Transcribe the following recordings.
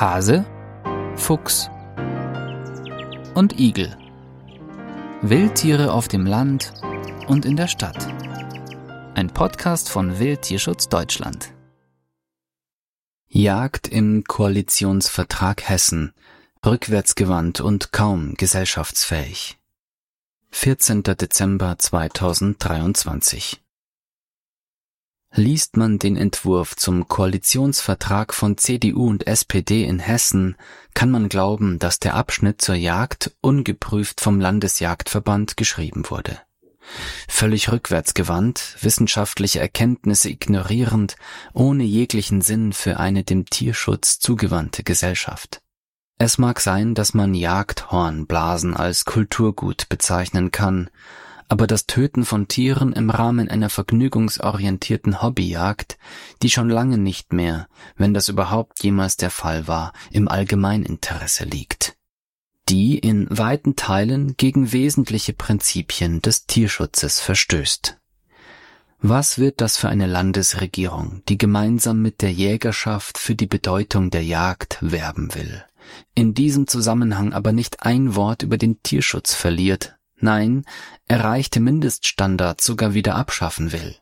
Hase, Fuchs und Igel. Wildtiere auf dem Land und in der Stadt. Ein Podcast von Wildtierschutz Deutschland. Jagd im Koalitionsvertrag Hessen. Rückwärtsgewandt und kaum gesellschaftsfähig. 14. Dezember 2023 Liest man den Entwurf zum Koalitionsvertrag von CDU und SPD in Hessen, kann man glauben, dass der Abschnitt zur Jagd ungeprüft vom Landesjagdverband geschrieben wurde. Völlig rückwärtsgewandt, wissenschaftliche Erkenntnisse ignorierend, ohne jeglichen Sinn für eine dem Tierschutz zugewandte Gesellschaft. Es mag sein, dass man Jagdhornblasen als Kulturgut bezeichnen kann, aber das Töten von Tieren im Rahmen einer vergnügungsorientierten Hobbyjagd, die schon lange nicht mehr, wenn das überhaupt jemals der Fall war, im Allgemeininteresse liegt. Die in weiten Teilen gegen wesentliche Prinzipien des Tierschutzes verstößt. Was wird das für eine Landesregierung, die gemeinsam mit der Jägerschaft für die Bedeutung der Jagd werben will? In diesem Zusammenhang aber nicht ein Wort über den Tierschutz verliert, nein, erreichte Mindeststandards sogar wieder abschaffen will.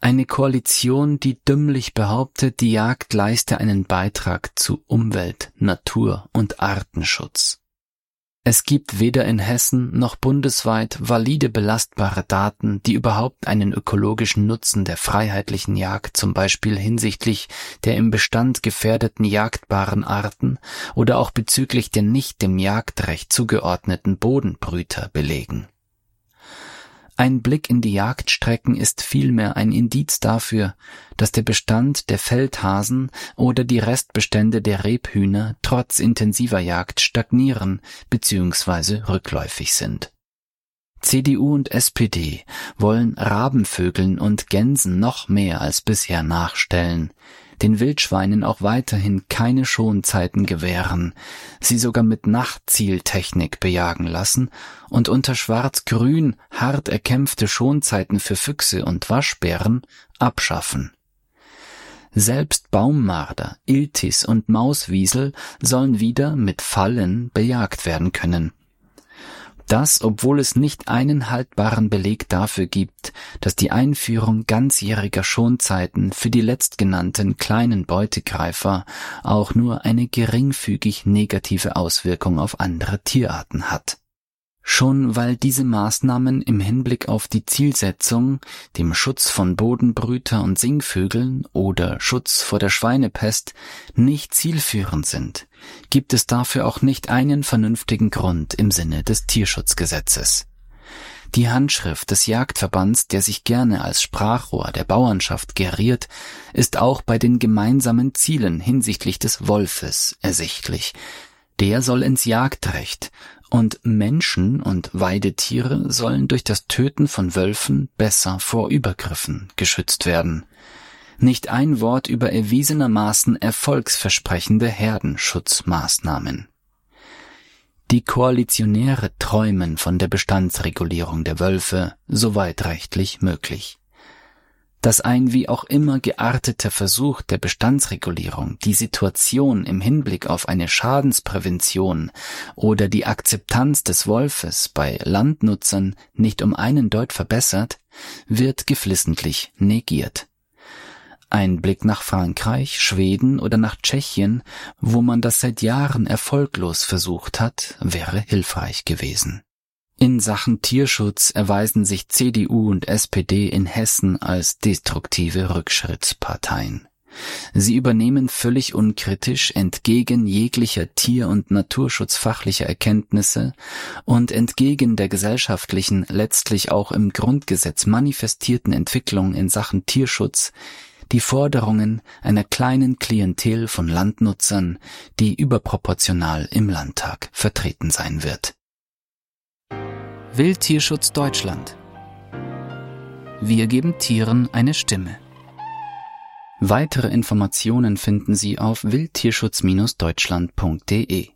Eine Koalition, die dümmlich behauptet, die Jagd leiste einen Beitrag zu Umwelt, Natur und Artenschutz. Es gibt weder in Hessen noch bundesweit valide belastbare Daten, die überhaupt einen ökologischen Nutzen der freiheitlichen Jagd zum Beispiel hinsichtlich der im Bestand gefährdeten jagdbaren Arten oder auch bezüglich der nicht dem Jagdrecht zugeordneten Bodenbrüter belegen. Ein Blick in die Jagdstrecken ist vielmehr ein Indiz dafür, dass der Bestand der Feldhasen oder die Restbestände der Rebhühner trotz intensiver Jagd stagnieren bzw. rückläufig sind. CDU und SPD wollen Rabenvögeln und Gänsen noch mehr als bisher nachstellen, den Wildschweinen auch weiterhin keine Schonzeiten gewähren, sie sogar mit Nachtzieltechnik bejagen lassen und unter schwarz-grün hart erkämpfte Schonzeiten für Füchse und Waschbären abschaffen. Selbst Baummarder, Iltis und Mauswiesel sollen wieder mit Fallen bejagt werden können. Das, obwohl es nicht einen haltbaren Beleg dafür gibt, dass die Einführung ganzjähriger Schonzeiten für die letztgenannten kleinen Beutegreifer auch nur eine geringfügig negative Auswirkung auf andere Tierarten hat. Schon weil diese Maßnahmen im Hinblick auf die Zielsetzung, dem Schutz von Bodenbrüter und Singvögeln oder Schutz vor der Schweinepest, nicht zielführend sind, gibt es dafür auch nicht einen vernünftigen Grund im Sinne des Tierschutzgesetzes. Die Handschrift des Jagdverbands, der sich gerne als Sprachrohr der Bauernschaft geriert, ist auch bei den gemeinsamen Zielen hinsichtlich des Wolfes ersichtlich. Der soll ins Jagdrecht und Menschen und Weidetiere sollen durch das Töten von Wölfen besser vor Übergriffen geschützt werden. Nicht ein Wort über erwiesenermaßen erfolgsversprechende Herdenschutzmaßnahmen. Die Koalitionäre träumen von der Bestandsregulierung der Wölfe, soweit rechtlich möglich dass ein wie auch immer gearteter Versuch der Bestandsregulierung die Situation im Hinblick auf eine Schadensprävention oder die Akzeptanz des Wolfes bei Landnutzern nicht um einen Deut verbessert, wird geflissentlich negiert. Ein Blick nach Frankreich, Schweden oder nach Tschechien, wo man das seit Jahren erfolglos versucht hat, wäre hilfreich gewesen. In Sachen Tierschutz erweisen sich CDU und SPD in Hessen als destruktive Rückschrittsparteien. Sie übernehmen völlig unkritisch entgegen jeglicher Tier- und naturschutzfachlicher Erkenntnisse und entgegen der gesellschaftlichen, letztlich auch im Grundgesetz manifestierten Entwicklung in Sachen Tierschutz die Forderungen einer kleinen Klientel von Landnutzern, die überproportional im Landtag vertreten sein wird. Wildtierschutz Deutschland. Wir geben Tieren eine Stimme. Weitere Informationen finden Sie auf wildtierschutz-deutschland.de